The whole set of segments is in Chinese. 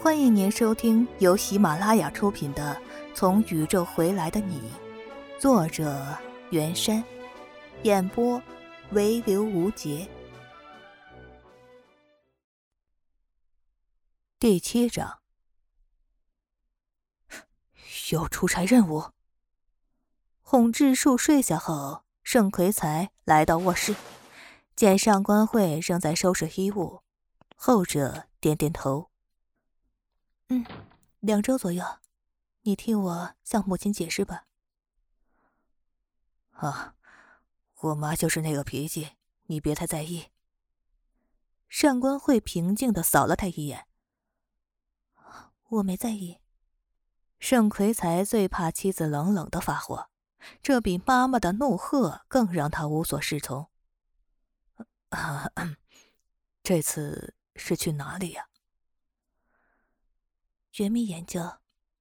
欢迎您收听由喜马拉雅出品的《从宇宙回来的你》，作者袁山，演播唯刘无节。第七章，有出差任务。哄智树睡下后，盛奎才来到卧室，见上官慧正在收拾衣物，后者点点头。嗯，两周左右，你替我向母亲解释吧。啊，我妈就是那个脾气，你别太在意。上官慧平静的扫了他一眼。我没在意。盛奎才最怕妻子冷冷的发火，这比妈妈的怒喝更让他无所适从。啊，这次是去哪里呀？绝密研究，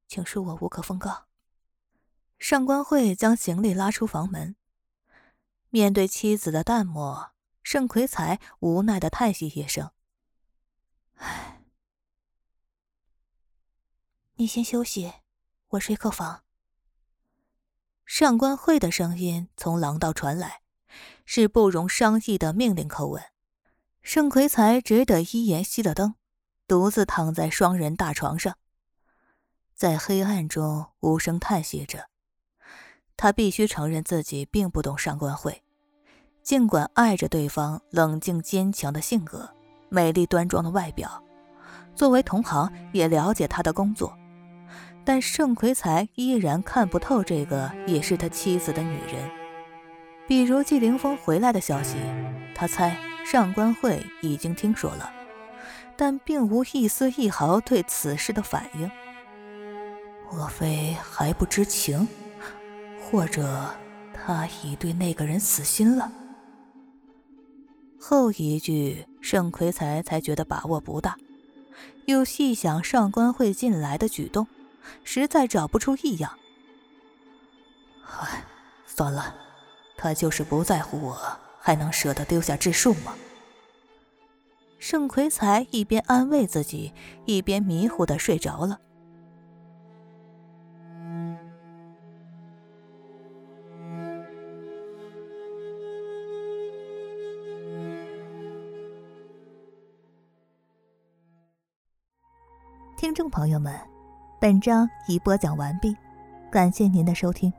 请恕我无可奉告。上官慧将行李拉出房门，面对妻子的淡漠，盛奎才无奈的叹息一声：“唉，你先休息，我睡客房。”上官慧的声音从廊道传来，是不容商议的命令口吻。盛奎才只得依言熄了灯，独自躺在双人大床上。在黑暗中无声叹息着，他必须承认自己并不懂上官慧，尽管爱着对方冷静坚强的性格、美丽端庄的外表，作为同行也了解他的工作，但盛奎才依然看不透这个也是他妻子的女人。比如季凌风回来的消息，他猜上官慧已经听说了，但并无一丝一毫对此事的反应。莫非还不知情，或者他已对那个人死心了？后一句盛奎才才觉得把握不大，又细想上官慧近来的举动，实在找不出异样。唉，算了，他就是不在乎我，还能舍得丢下智树吗？盛奎才一边安慰自己，一边迷糊的睡着了。听众朋友们，本章已播讲完毕，感谢您的收听。